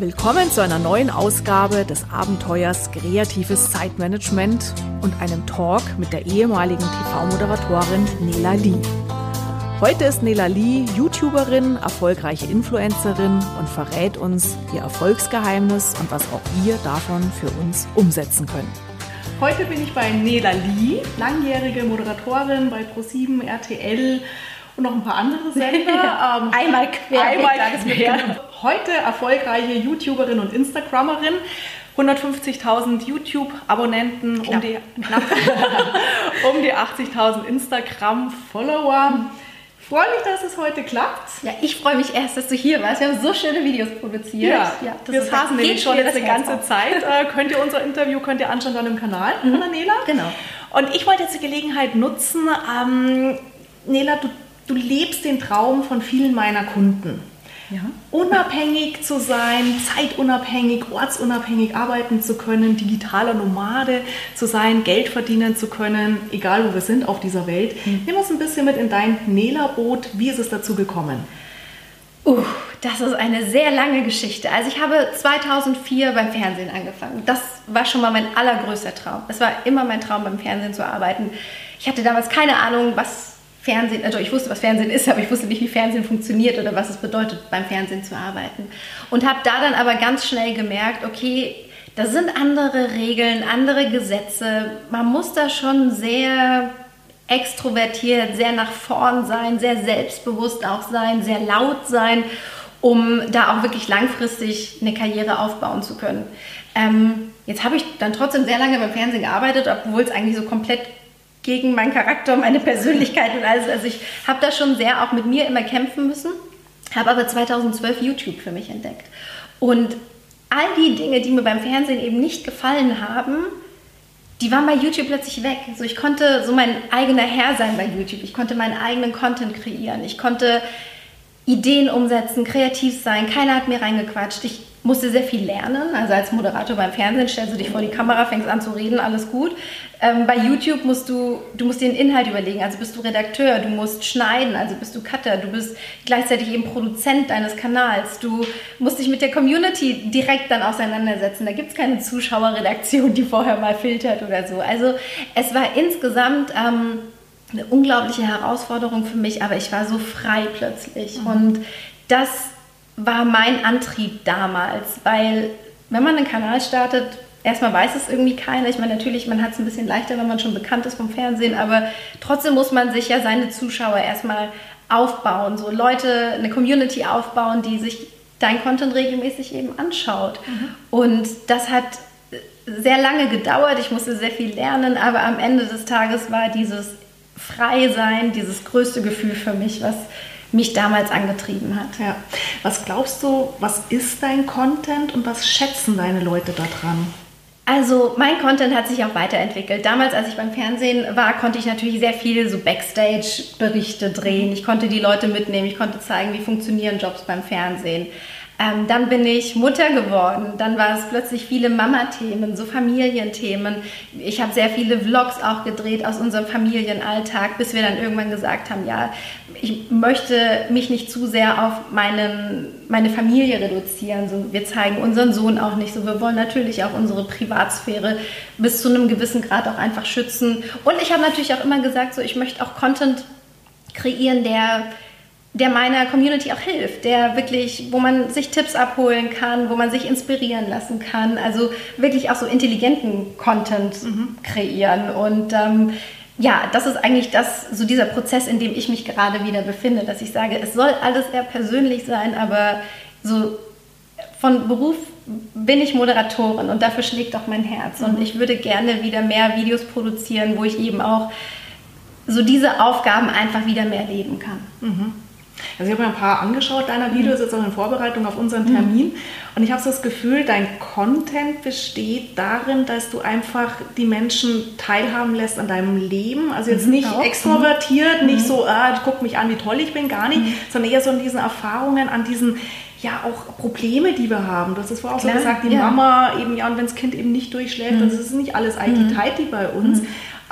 Willkommen zu einer neuen Ausgabe des Abenteuers Kreatives Zeitmanagement und einem Talk mit der ehemaligen TV-Moderatorin Nela Lee. Heute ist Nela Lee YouTuberin, erfolgreiche Influencerin und verrät uns ihr Erfolgsgeheimnis und was auch wir davon für uns umsetzen können. Heute bin ich bei Nela Lee, langjährige Moderatorin bei Pro7, RTL und noch ein paar andere Sender. ähm, einmal quer. Einmal quer. Heute erfolgreiche YouTuberin und Instagrammerin. 150.000 YouTube-Abonnenten, um die, um die 80.000 Instagram-Follower. Freue mich, dass es heute klappt. Ja, ich freue mich erst, dass du hier warst. Wir haben so schöne Videos produziert. Ja, ja wir saßen nämlich schon jetzt eine ganze auf. Zeit. Äh, könnt ihr unser Interview könnt ihr anschauen dann im Kanal mhm. von der Nela. Genau. Und ich wollte jetzt die Gelegenheit nutzen. Ähm, Nela, du, du lebst den Traum von vielen meiner Kunden. Ja. Unabhängig zu sein, zeitunabhängig, ortsunabhängig arbeiten zu können, digitaler Nomade zu sein, Geld verdienen zu können, egal wo wir sind auf dieser Welt. Mhm. Nimm uns ein bisschen mit in dein Nela-Boot. Wie ist es dazu gekommen? Uh, das ist eine sehr lange Geschichte. Also ich habe 2004 beim Fernsehen angefangen. Das war schon mal mein allergrößter Traum. Es war immer mein Traum, beim Fernsehen zu arbeiten. Ich hatte damals keine Ahnung, was Fernsehen, also ich wusste, was Fernsehen ist, aber ich wusste nicht, wie Fernsehen funktioniert oder was es bedeutet, beim Fernsehen zu arbeiten. Und habe da dann aber ganz schnell gemerkt, okay, da sind andere Regeln, andere Gesetze. Man muss da schon sehr extrovertiert, sehr nach vorn sein, sehr selbstbewusst auch sein, sehr laut sein, um da auch wirklich langfristig eine Karriere aufbauen zu können. Ähm, jetzt habe ich dann trotzdem sehr lange beim Fernsehen gearbeitet, obwohl es eigentlich so komplett gegen meinen Charakter, meine Persönlichkeit und alles. Also ich habe da schon sehr auch mit mir immer kämpfen müssen, habe aber 2012 YouTube für mich entdeckt. Und all die Dinge, die mir beim Fernsehen eben nicht gefallen haben, die waren bei YouTube plötzlich weg. So, ich konnte so mein eigener Herr sein bei YouTube. Ich konnte meinen eigenen Content kreieren. Ich konnte Ideen umsetzen, kreativ sein. Keiner hat mir reingequatscht. Ich musste sehr viel lernen. Also als Moderator beim Fernsehen stellst du dich vor die Kamera, fängst an zu reden, alles gut. Ähm, bei YouTube musst du, du musst dir den Inhalt überlegen. Also bist du Redakteur, du musst schneiden, also bist du Cutter, du bist gleichzeitig eben Produzent deines Kanals. Du musst dich mit der Community direkt dann auseinandersetzen. Da gibt es keine Zuschauerredaktion, die vorher mal filtert oder so. Also es war insgesamt ähm, eine unglaubliche Herausforderung für mich, aber ich war so frei plötzlich. Mhm. Und das war mein Antrieb damals, weil wenn man einen Kanal startet, erstmal weiß es irgendwie keiner. Ich meine, natürlich, man hat es ein bisschen leichter, wenn man schon bekannt ist vom Fernsehen, aber trotzdem muss man sich ja seine Zuschauer erstmal aufbauen, so Leute, eine Community aufbauen, die sich dein Content regelmäßig eben anschaut. Mhm. Und das hat sehr lange gedauert, ich musste sehr viel lernen, aber am Ende des Tages war dieses Freisein, dieses größte Gefühl für mich, was mich damals angetrieben hat. Ja. Was glaubst du, was ist dein Content und was schätzen deine Leute daran? Also mein Content hat sich auch weiterentwickelt. Damals, als ich beim Fernsehen war, konnte ich natürlich sehr viele so Backstage-Berichte drehen. Ich konnte die Leute mitnehmen, ich konnte zeigen, wie funktionieren Jobs beim Fernsehen. Ähm, dann bin ich Mutter geworden. Dann war es plötzlich viele Mama-Themen, so Familienthemen. Ich habe sehr viele Vlogs auch gedreht aus unserem Familienalltag, bis wir dann irgendwann gesagt haben, ja, ich möchte mich nicht zu sehr auf meinen, meine Familie reduzieren. So, wir zeigen unseren Sohn auch nicht so. Wir wollen natürlich auch unsere Privatsphäre bis zu einem gewissen Grad auch einfach schützen. Und ich habe natürlich auch immer gesagt, so, ich möchte auch Content kreieren, der der meiner Community auch hilft, der wirklich, wo man sich Tipps abholen kann, wo man sich inspirieren lassen kann, also wirklich auch so intelligenten Content mhm. kreieren und ähm, ja, das ist eigentlich das, so dieser Prozess, in dem ich mich gerade wieder befinde, dass ich sage, es soll alles sehr persönlich sein, aber so von Beruf bin ich Moderatorin und dafür schlägt auch mein Herz. Mhm. Und ich würde gerne wieder mehr Videos produzieren, wo ich eben auch so diese Aufgaben einfach wieder mehr leben kann. Mhm. Also ich habe mir ein paar angeschaut deiner Videos mhm. jetzt auch in Vorbereitung auf unseren mhm. Termin mhm. und ich habe so das Gefühl, dein Content besteht darin, dass du einfach die Menschen teilhaben lässt an deinem Leben. Also jetzt mhm. nicht auch. extrovertiert, mhm. nicht so, ah, guck mich an, wie toll ich bin, gar nicht, mhm. sondern eher so an diesen Erfahrungen, an diesen ja auch Probleme, die wir haben. Du hast es vorher auch Klar, so gesagt, die ja. Mama eben, ja, und wenn das Kind eben nicht durchschläft, das ist nicht alles IT-Tighty bei uns.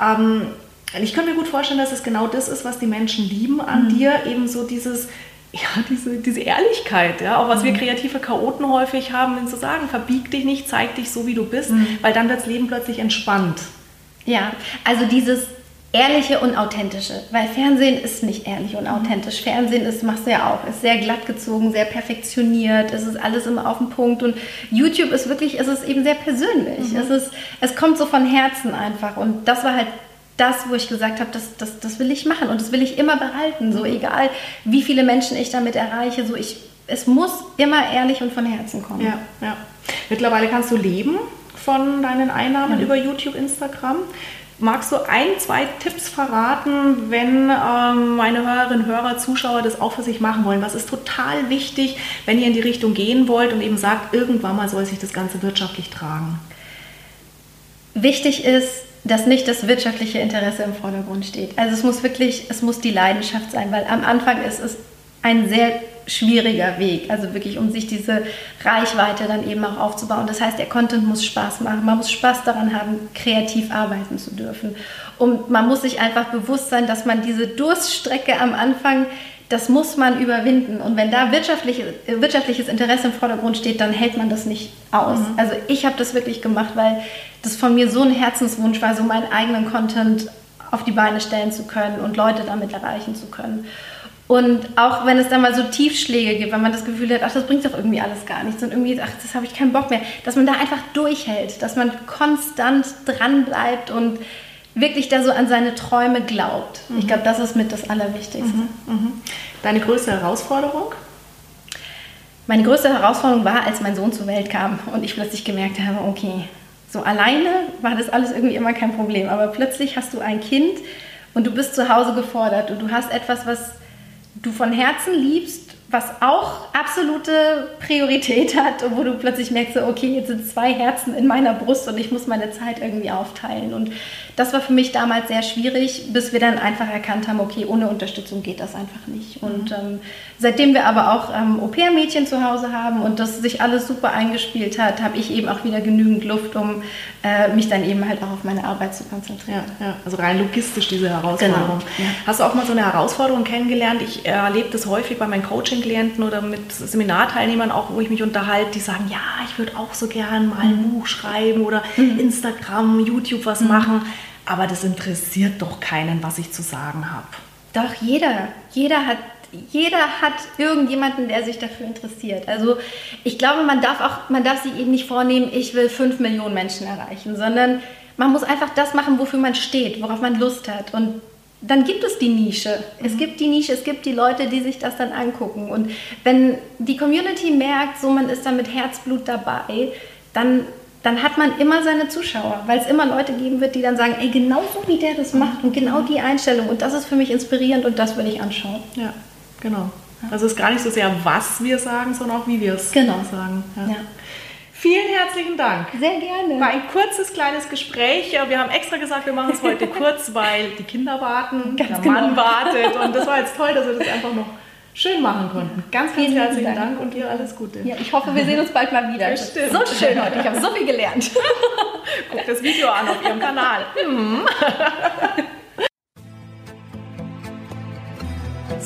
Ähm, ich kann mir gut vorstellen, dass es genau das ist, was die Menschen lieben an mhm. dir, eben so dieses ja, diese, diese Ehrlichkeit, ja, auch was mhm. wir kreative Chaoten häufig haben, wenn zu sagen, verbieg dich nicht, zeig dich so, wie du bist, mhm. weil dann wird das Leben plötzlich entspannt. Ja, also dieses ehrliche und authentische, weil Fernsehen ist nicht ehrlich und authentisch. Fernsehen ist, machst du ja auch, ist sehr glatt gezogen, sehr perfektioniert, es ist alles immer auf den Punkt und YouTube ist wirklich, es ist eben sehr persönlich. Mhm. Es, ist, es kommt so von Herzen einfach und das war halt das, wo ich gesagt habe, das, das, das will ich machen und das will ich immer behalten, so egal wie viele Menschen ich damit erreiche, so ich, es muss immer ehrlich und von Herzen kommen. Ja, ja. Mittlerweile kannst du leben von deinen Einnahmen ja. über YouTube, Instagram. Magst du ein, zwei Tipps verraten, wenn ähm, meine Hörerinnen, Hörer, Zuschauer das auch für sich machen wollen? Was ist total wichtig, wenn ihr in die Richtung gehen wollt und eben sagt, irgendwann mal soll sich das Ganze wirtschaftlich tragen? Wichtig ist, dass nicht das wirtschaftliche Interesse im Vordergrund steht. Also es muss wirklich, es muss die Leidenschaft sein, weil am Anfang ist es ein sehr schwieriger Weg, also wirklich um sich diese Reichweite dann eben auch aufzubauen. Das heißt, der Content muss Spaß machen, man muss Spaß daran haben, kreativ arbeiten zu dürfen. Und man muss sich einfach bewusst sein, dass man diese Durststrecke am Anfang, das muss man überwinden. Und wenn da wirtschaftliche, wirtschaftliches Interesse im Vordergrund steht, dann hält man das nicht aus. Mhm. Also ich habe das wirklich gemacht, weil das von mir so ein Herzenswunsch war, so meinen eigenen Content auf die Beine stellen zu können und Leute damit erreichen zu können. Und auch wenn es dann mal so Tiefschläge gibt, wenn man das Gefühl hat, ach, das bringt doch irgendwie alles gar nichts und irgendwie, ach, das habe ich keinen Bock mehr, dass man da einfach durchhält, dass man konstant dran bleibt und wirklich da so an seine Träume glaubt. Mhm. Ich glaube, das ist mit das Allerwichtigste. Mhm. Mhm. Deine größte Herausforderung? Meine größte Herausforderung war, als mein Sohn zur Welt kam und ich plötzlich gemerkt habe, okay, so alleine war das alles irgendwie immer kein Problem, aber plötzlich hast du ein Kind und du bist zu Hause gefordert und du hast etwas, was du von Herzen liebst, was auch absolute Priorität hat wo du plötzlich merkst, okay, jetzt sind zwei Herzen in meiner Brust und ich muss meine Zeit irgendwie aufteilen. Und das war für mich damals sehr schwierig, bis wir dann einfach erkannt haben, okay, ohne Unterstützung geht das einfach nicht. Mhm. Und ähm, seitdem wir aber auch ähm, Au-pair-Mädchen zu Hause haben und das sich alles super eingespielt hat, habe ich eben auch wieder genügend Luft, um äh, mich dann eben halt auch auf meine Arbeit zu konzentrieren. Ja, ja. Also rein logistisch diese Herausforderung. Genau. Ja. Hast du auch mal so eine Herausforderung kennengelernt? Ich erlebe das häufig bei meinen Coaching-Klienten oder mit Seminarteilnehmern auch, wo ich mich unterhalte, die sagen, ja, ich würde auch so gern mal ein mhm. Buch schreiben oder mhm. Instagram, YouTube was mhm. machen aber das interessiert doch keinen, was ich zu sagen habe. Doch, jeder. Jeder hat, jeder hat irgendjemanden, der sich dafür interessiert. Also ich glaube, man darf, auch, man darf sich eben nicht vornehmen, ich will fünf Millionen Menschen erreichen, sondern man muss einfach das machen, wofür man steht, worauf man Lust hat. Und dann gibt es die Nische. Es mhm. gibt die Nische, es gibt die Leute, die sich das dann angucken. Und wenn die Community merkt, so man ist da mit Herzblut dabei, dann dann hat man immer seine Zuschauer, weil es immer Leute geben wird, die dann sagen, ey, genau so wie der das macht und genau die Einstellung und das ist für mich inspirierend und das will ich anschauen. Ja, genau. Also es ist gar nicht so sehr, was wir sagen, sondern auch, wie wir es genau. sagen. Ja. ja. Vielen herzlichen Dank. Sehr gerne. War ein kurzes, kleines Gespräch. Wir haben extra gesagt, wir machen es heute kurz, weil die Kinder warten, Ganz der genau. Mann wartet. Und das war jetzt toll, dass wir das einfach noch schön machen konnten. Ganz, ganz herzlichen Dank. Dank. und dir alles Gute. Ja, ich hoffe, wir sehen uns bald mal wieder. Bestimmt. So schön heute. Ich habe so viel gelernt. Guck das Video an auf Ihrem Kanal. Mhm.